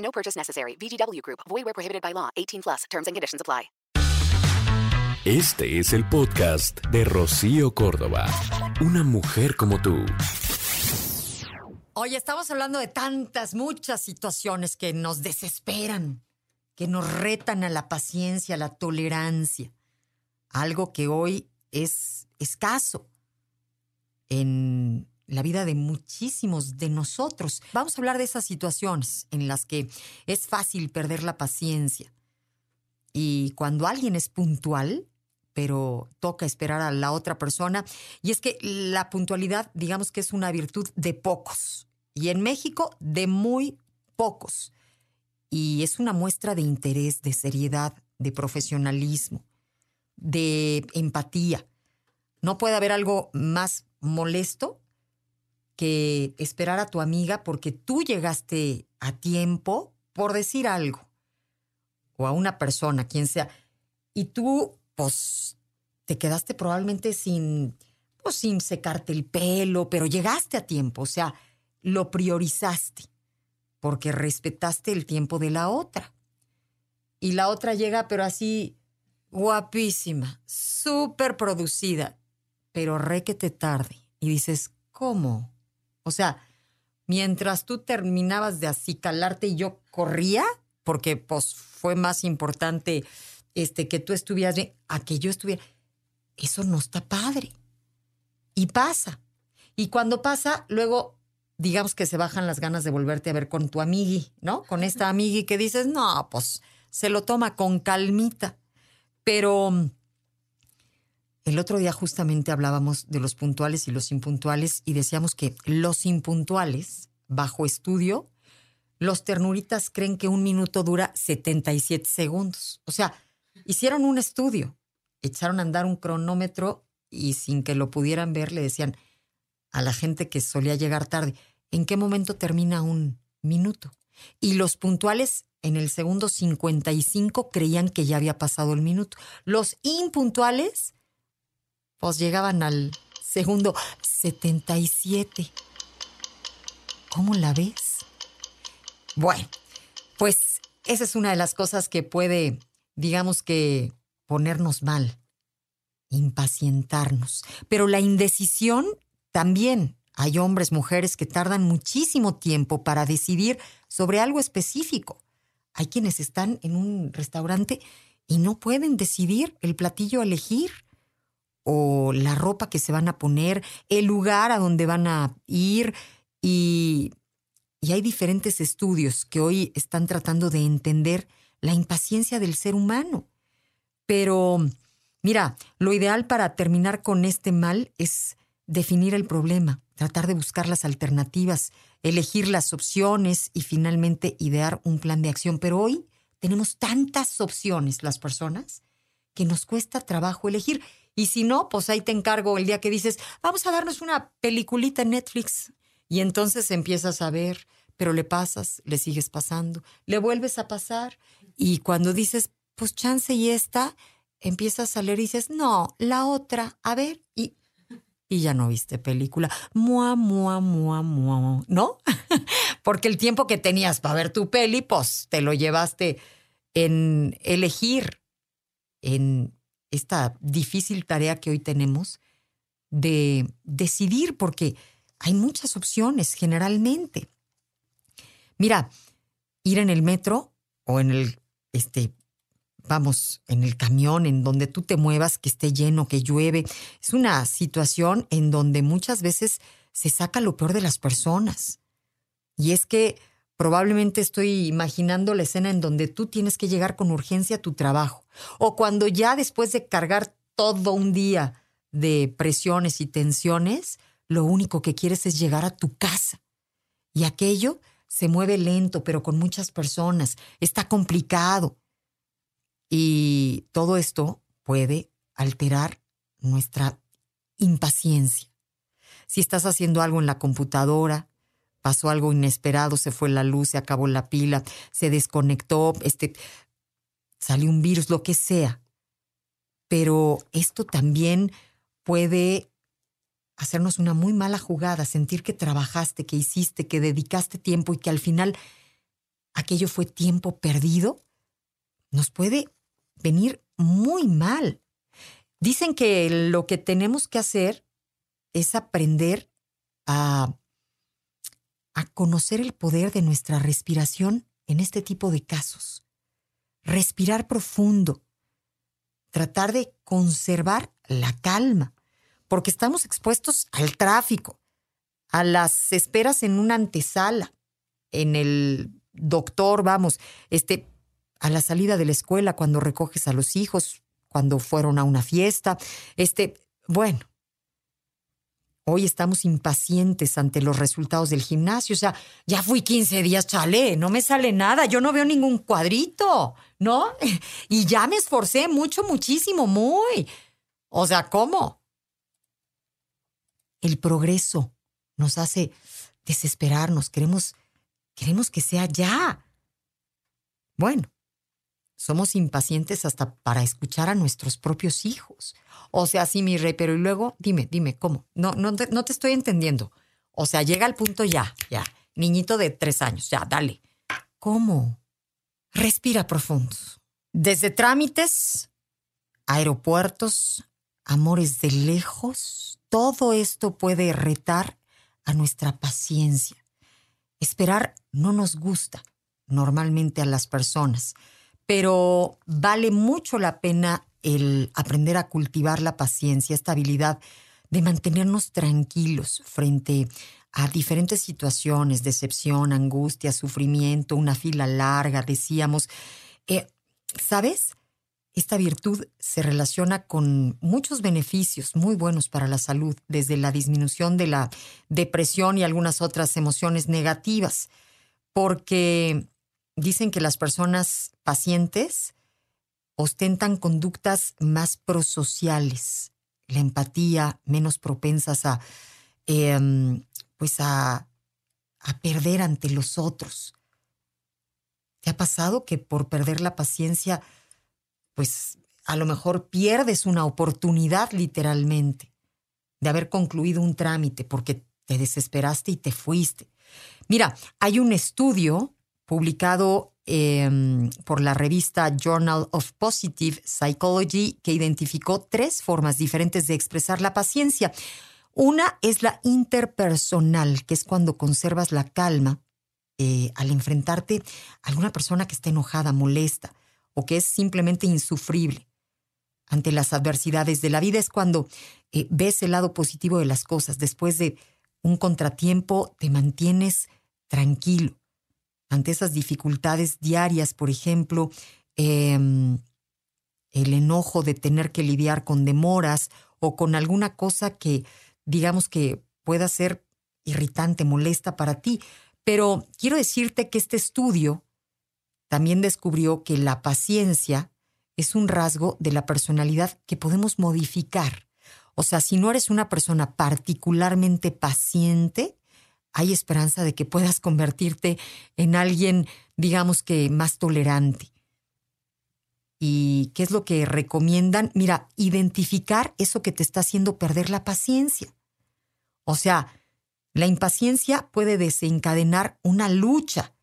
No purchase necessary. VGW Group. Void where prohibited by law. 18 plus. Terms and conditions apply. Este es el podcast de Rocío Córdoba. Una mujer como tú. Oye, estamos hablando de tantas, muchas situaciones que nos desesperan, que nos retan a la paciencia, a la tolerancia. Algo que hoy es escaso en la vida de muchísimos de nosotros. Vamos a hablar de esas situaciones en las que es fácil perder la paciencia. Y cuando alguien es puntual, pero toca esperar a la otra persona. Y es que la puntualidad, digamos que es una virtud de pocos. Y en México, de muy pocos. Y es una muestra de interés, de seriedad, de profesionalismo, de empatía. No puede haber algo más molesto que esperar a tu amiga porque tú llegaste a tiempo por decir algo. O a una persona, quien sea. Y tú pues te quedaste probablemente sin, pues, sin secarte el pelo, pero llegaste a tiempo, o sea, lo priorizaste porque respetaste el tiempo de la otra. Y la otra llega, pero así, guapísima, súper producida, pero re que te tarde. Y dices, ¿cómo? O sea, mientras tú terminabas de acicalarte y yo corría, porque pues fue más importante este, que tú estuvieras bien, a que yo estuviera. Eso no está padre. Y pasa. Y cuando pasa, luego, digamos que se bajan las ganas de volverte a ver con tu amigui, ¿no? Con esta amigui que dices, no, pues se lo toma con calmita. Pero el otro día justamente hablábamos de los puntuales y los impuntuales y decíamos que los impuntuales, bajo estudio, los ternuritas creen que un minuto dura 77 segundos. O sea, Hicieron un estudio, echaron a andar un cronómetro y sin que lo pudieran ver le decían a la gente que solía llegar tarde, ¿en qué momento termina un minuto? Y los puntuales en el segundo 55 creían que ya había pasado el minuto. Los impuntuales, pues llegaban al segundo 77. ¿Cómo la ves? Bueno, pues esa es una de las cosas que puede digamos que ponernos mal, impacientarnos. Pero la indecisión también. Hay hombres, mujeres que tardan muchísimo tiempo para decidir sobre algo específico. Hay quienes están en un restaurante y no pueden decidir el platillo a elegir o la ropa que se van a poner, el lugar a donde van a ir y, y hay diferentes estudios que hoy están tratando de entender la impaciencia del ser humano. Pero, mira, lo ideal para terminar con este mal es definir el problema, tratar de buscar las alternativas, elegir las opciones y finalmente idear un plan de acción. Pero hoy tenemos tantas opciones las personas que nos cuesta trabajo elegir. Y si no, pues ahí te encargo el día que dices, vamos a darnos una peliculita en Netflix. Y entonces empiezas a ver, pero le pasas, le sigues pasando, le vuelves a pasar y cuando dices, pues chance y esta, empiezas a leer y dices, no, la otra, a ver, y, y ya no viste película. Mua, mua, mua, mua, ¿no? Porque el tiempo que tenías para ver tu peli, pues te lo llevaste en elegir, en esta difícil tarea que hoy tenemos de decidir, porque hay muchas opciones generalmente. Mira, ir en el metro o en el este, vamos, en el camión, en donde tú te muevas, que esté lleno, que llueve. Es una situación en donde muchas veces se saca lo peor de las personas. Y es que probablemente estoy imaginando la escena en donde tú tienes que llegar con urgencia a tu trabajo. O cuando ya después de cargar todo un día de presiones y tensiones, lo único que quieres es llegar a tu casa. Y aquello se mueve lento, pero con muchas personas. Está complicado. Y todo esto puede alterar nuestra impaciencia. Si estás haciendo algo en la computadora, pasó algo inesperado, se fue la luz, se acabó la pila, se desconectó, este, salió un virus, lo que sea. Pero esto también puede hacernos una muy mala jugada, sentir que trabajaste, que hiciste, que dedicaste tiempo y que al final aquello fue tiempo perdido, nos puede venir muy mal. Dicen que lo que tenemos que hacer es aprender a, conocer el poder de nuestra respiración en este tipo de casos. Respirar profundo. Tratar de conservar la calma, porque estamos expuestos al tráfico, a las esperas en una antesala, en el doctor, vamos, este, a la salida de la escuela cuando recoges a los hijos, cuando fueron a una fiesta. Este, bueno, hoy estamos impacientes ante los resultados del gimnasio. O sea, ya fui 15 días, chale, no me sale nada, yo no veo ningún cuadrito, ¿no? Y ya me esforcé mucho, muchísimo, muy. O sea, ¿cómo? El progreso nos hace desesperarnos, queremos, queremos que sea ya. Bueno, somos impacientes hasta para escuchar a nuestros propios hijos. O sea, sí, mi rey, pero y luego, dime, dime, ¿cómo? No, no, te, no te estoy entendiendo. O sea, llega al punto ya, ya. Niñito de tres años, ya, dale. ¿Cómo? Respira profundo. Desde trámites, aeropuertos, amores de lejos, todo esto puede retar a nuestra paciencia. Esperar no nos gusta normalmente a las personas pero vale mucho la pena el aprender a cultivar la paciencia, esta habilidad de mantenernos tranquilos frente a diferentes situaciones, decepción, angustia, sufrimiento, una fila larga, decíamos. Eh, ¿Sabes? Esta virtud se relaciona con muchos beneficios muy buenos para la salud, desde la disminución de la depresión y algunas otras emociones negativas, porque dicen que las personas pacientes ostentan conductas más prosociales, la empatía, menos propensas a, em, pues a, perder ante los otros. ¿Te ha pasado que por perder la paciencia, pues a lo mejor pierdes una oportunidad literalmente de haber concluido un trámite porque te desesperaste y te fuiste? Mira, hay un estudio publicado em, por la revista Journal of Positive Psychology, que identificó tres formas diferentes de expresar la paciencia. Una es la interpersonal, que es cuando conservas la calma eh, al enfrentarte a alguna persona que está enojada, molesta o que es simplemente insufrible. Ante las adversidades de la vida es cuando eh, ves el lado positivo de las cosas. Después de un contratiempo te mantienes tranquilo ante esas dificultades diarias, por ejemplo, em, el enojo de tener que lidiar con demoras o con alguna cosa que digamos que pueda ser irritante, molesta para ti. Pero quiero decirte que este estudio también descubrió que la paciencia es un rasgo de la personalidad que podemos modificar. O sea, si no eres una persona particularmente paciente, hay esperanza de que puedas convertirte en alguien, digamos que, más tolerante. ¿Y qué es lo que recomiendan? Mira, identificar eso que te está haciendo perder la paciencia. O sea, la impaciencia puede desencadenar una lucha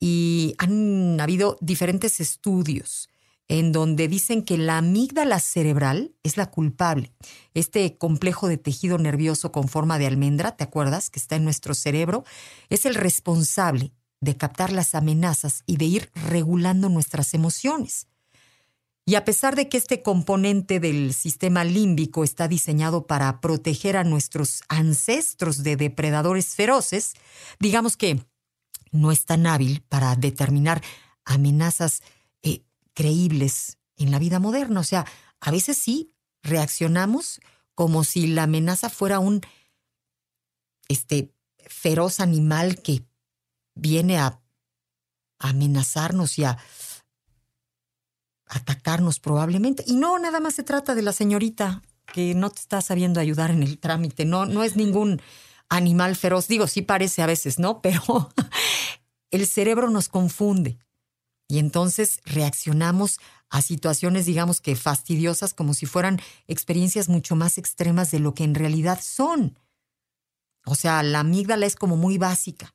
y han habido diferentes estudios en donde dicen que la amígdala cerebral es la culpable. Este complejo de tejido nervioso con forma de almendra, ¿te acuerdas? Que está en nuestro cerebro, es el responsable de captar las amenazas y de ir regulando nuestras emociones. Y a pesar de que este componente del sistema límbico está diseñado para proteger a nuestros ancestros de depredadores feroces, digamos que no es tan hábil para determinar amenazas creíbles en la vida moderna. O sea, a veces sí reaccionamos como si la amenaza fuera un este feroz animal que viene a amenazarnos y a atacarnos probablemente. Y no, nada más se trata de la señorita que no te está sabiendo ayudar en el trámite. No, no es ningún animal feroz. Digo, sí parece a veces, ¿no? Pero el cerebro nos confunde. Y entonces reaccionamos a situaciones, digamos que fastidiosas, como si fueran experiencias mucho más extremas de lo que en realidad son. O sea, la amígdala es como muy básica,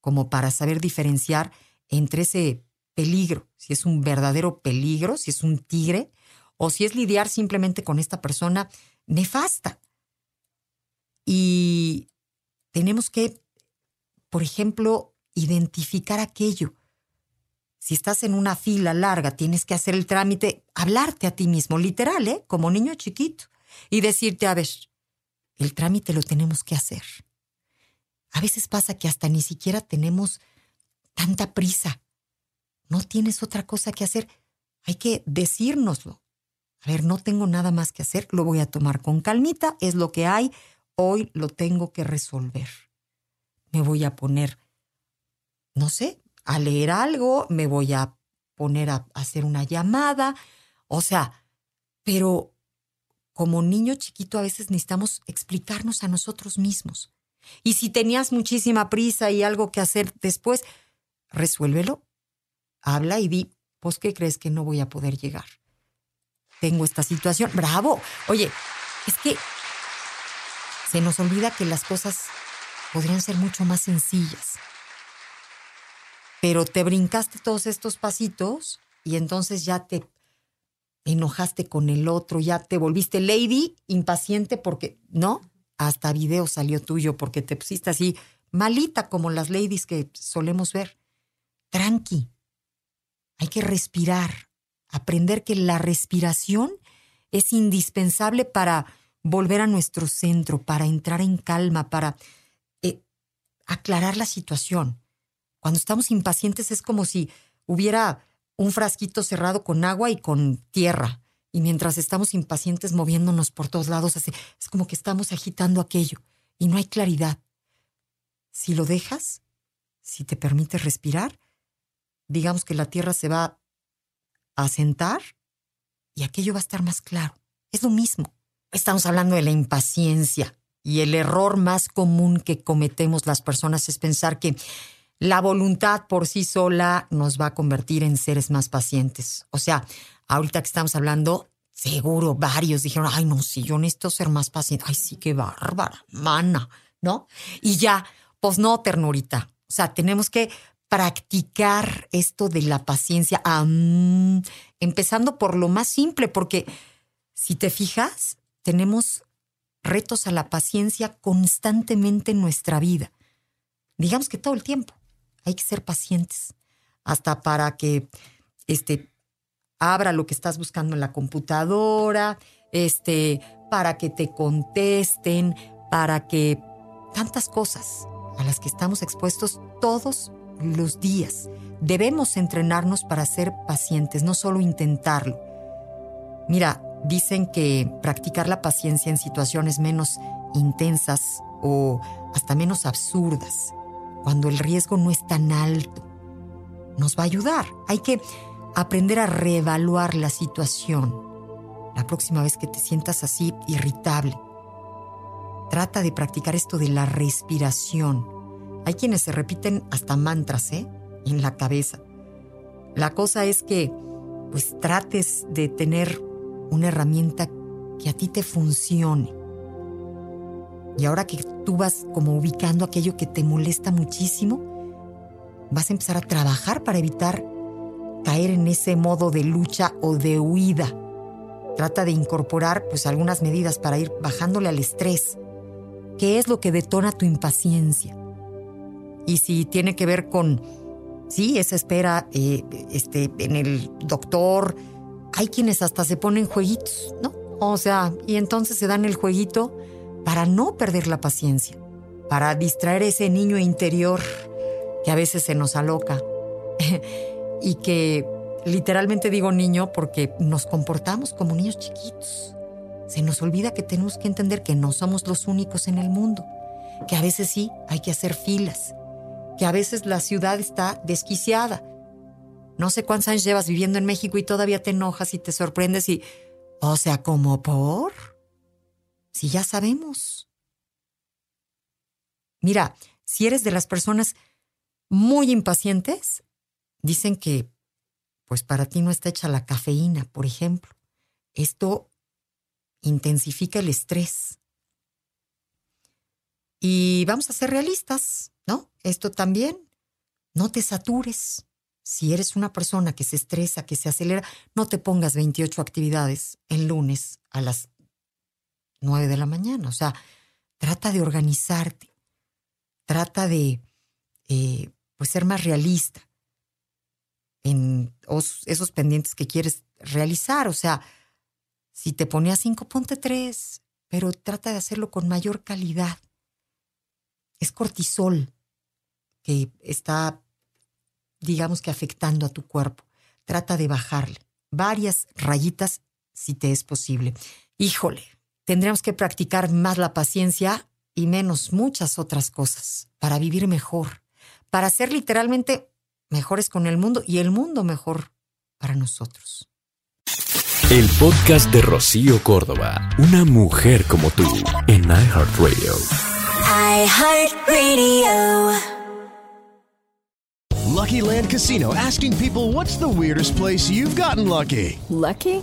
como para saber diferenciar entre ese peligro, si es un verdadero peligro, si es un tigre, o si es lidiar simplemente con esta persona nefasta. Y tenemos que, por ejemplo, identificar aquello. Si estás en una fila larga, tienes que hacer el trámite, hablarte a ti mismo, literal, ¿eh? como niño chiquito, y decirte, a ver, el trámite lo tenemos que hacer. A veces pasa que hasta ni siquiera tenemos tanta prisa no tienes otra cosa que hacer. Hay que decírnoslo. A ver, no tengo nada más que hacer, lo voy a tomar con calmita, es lo que hay, hoy lo tengo que resolver. Me voy a poner, no sé, a leer algo, me voy a poner a hacer una llamada, o sea, pero como niño chiquito a veces necesitamos explicarnos a nosotros mismos. Y si tenías muchísima prisa y algo que hacer después, resuélvelo habla y di, pues, ¿qué crees que no voy a poder llegar? Tengo esta situación. Bravo. Oye, es que se nos olvida que las cosas podrían ser mucho más sencillas. Pero te brincaste todos estos pasitos y entonces ya te enojaste con el otro, ya te volviste lady, impaciente porque, ¿no? Hasta video salió tuyo porque te pusiste así malita como las ladies que solemos ver. Tranqui, hay que respirar, aprender que la respiración es indispensable para volver a nuestro centro, para entrar en calma, para eh, aclarar la situación. Cuando estamos impacientes es como si hubiera un frasquito cerrado con agua y con tierra. Y mientras estamos impacientes moviéndonos por todos lados, es como que estamos agitando aquello y no hay claridad. Si lo dejas, si te permites respirar, digamos que la tierra se va a sentar y aquello va a estar más claro. Es lo mismo. Estamos hablando de la impaciencia y el error más común que cometemos las personas es pensar que la voluntad por sí sola nos va a convertir en seres más pacientes. O sea, ahorita que estamos hablando, seguro varios dijeron, ay no, si yo necesito ser más paciente. Ay, sí, qué bárbara, mana, ¿no? Y ya, pues no, ternurita. O sea, tenemos que practicar esto de la paciencia, empezando por lo más simple, porque si te fijas, tenemos retos a la paciencia constantemente en nuestra vida. Digamos que todo el tiempo hay que ser pacientes, hasta para que este, abra lo que estás buscando en la computadora, este, para que te contesten, para que tantas cosas a las que estamos expuestos todos los días. Debemos entrenarnos para ser pacientes, no solo intentarlo. Mira, dicen que practicar la paciencia en situaciones menos intensas o hasta menos absurdas, cuando el riesgo no es tan alto, nos va a ayudar. Hay que aprender a reevaluar la situación la próxima vez que te sientas así irritable. Trata de practicar esto de la respiración hay quienes se repiten hasta mantras, ¿eh? En la cabeza. La cosa es que, pues, trates de tener una herramienta que a ti te funcione. Y ahora que tú vas como ubicando aquello que te molesta muchísimo, vas a empezar a trabajar para evitar caer en ese modo de lucha o de huida. Trata de incorporar pues algunas medidas para ir bajándole al estrés. ¿Qué es lo que detona tu impaciencia? y si tiene que ver con, sí, esa espera eh, este, en el doctor, hay quienes hasta se ponen jueguitos, ¿no? O sea, y entonces se dan el jueguito para no perder la paciencia, para distraer ese niño interior que a veces se nos aloca y que literalmente digo niño porque nos comportamos como niños chiquitos. Se nos olvida que tenemos que entender que no somos los únicos en el mundo, que a veces sí hay que hacer filas, porque a veces la ciudad está desquiciada. No sé cuántos años llevas viviendo en México y todavía te enojas y te sorprendes y, o sea, ¿como por? Si ya sabemos. Mira, si eres de las personas muy impacientes, dicen que, pues para ti no está hecha la cafeína, por ejemplo. Esto intensifica el estrés. Y vamos a ser realistas, ¿no? Esto también, no te satures. Si eres una persona que se estresa, que se acelera, no te pongas 28 actividades el lunes a las 9 de la mañana. O sea, trata de organizarte, trata de eh, pues ser más realista en esos pendientes que quieres realizar. O sea, si te ponías cinco, ponte tres, pero trata de hacerlo con mayor calidad. Es cortisol que está, digamos que afectando a tu cuerpo. Trata de bajarle varias rayitas si te es posible. Híjole, tendríamos que practicar más la paciencia y menos muchas otras cosas para vivir mejor, para ser literalmente mejores con el mundo y el mundo mejor para nosotros. El podcast de Rocío Córdoba, una mujer como tú, en iHeartRadio. iHeartRadio. Lucky Land Casino asking people what's the weirdest place you've gotten lucky? Lucky?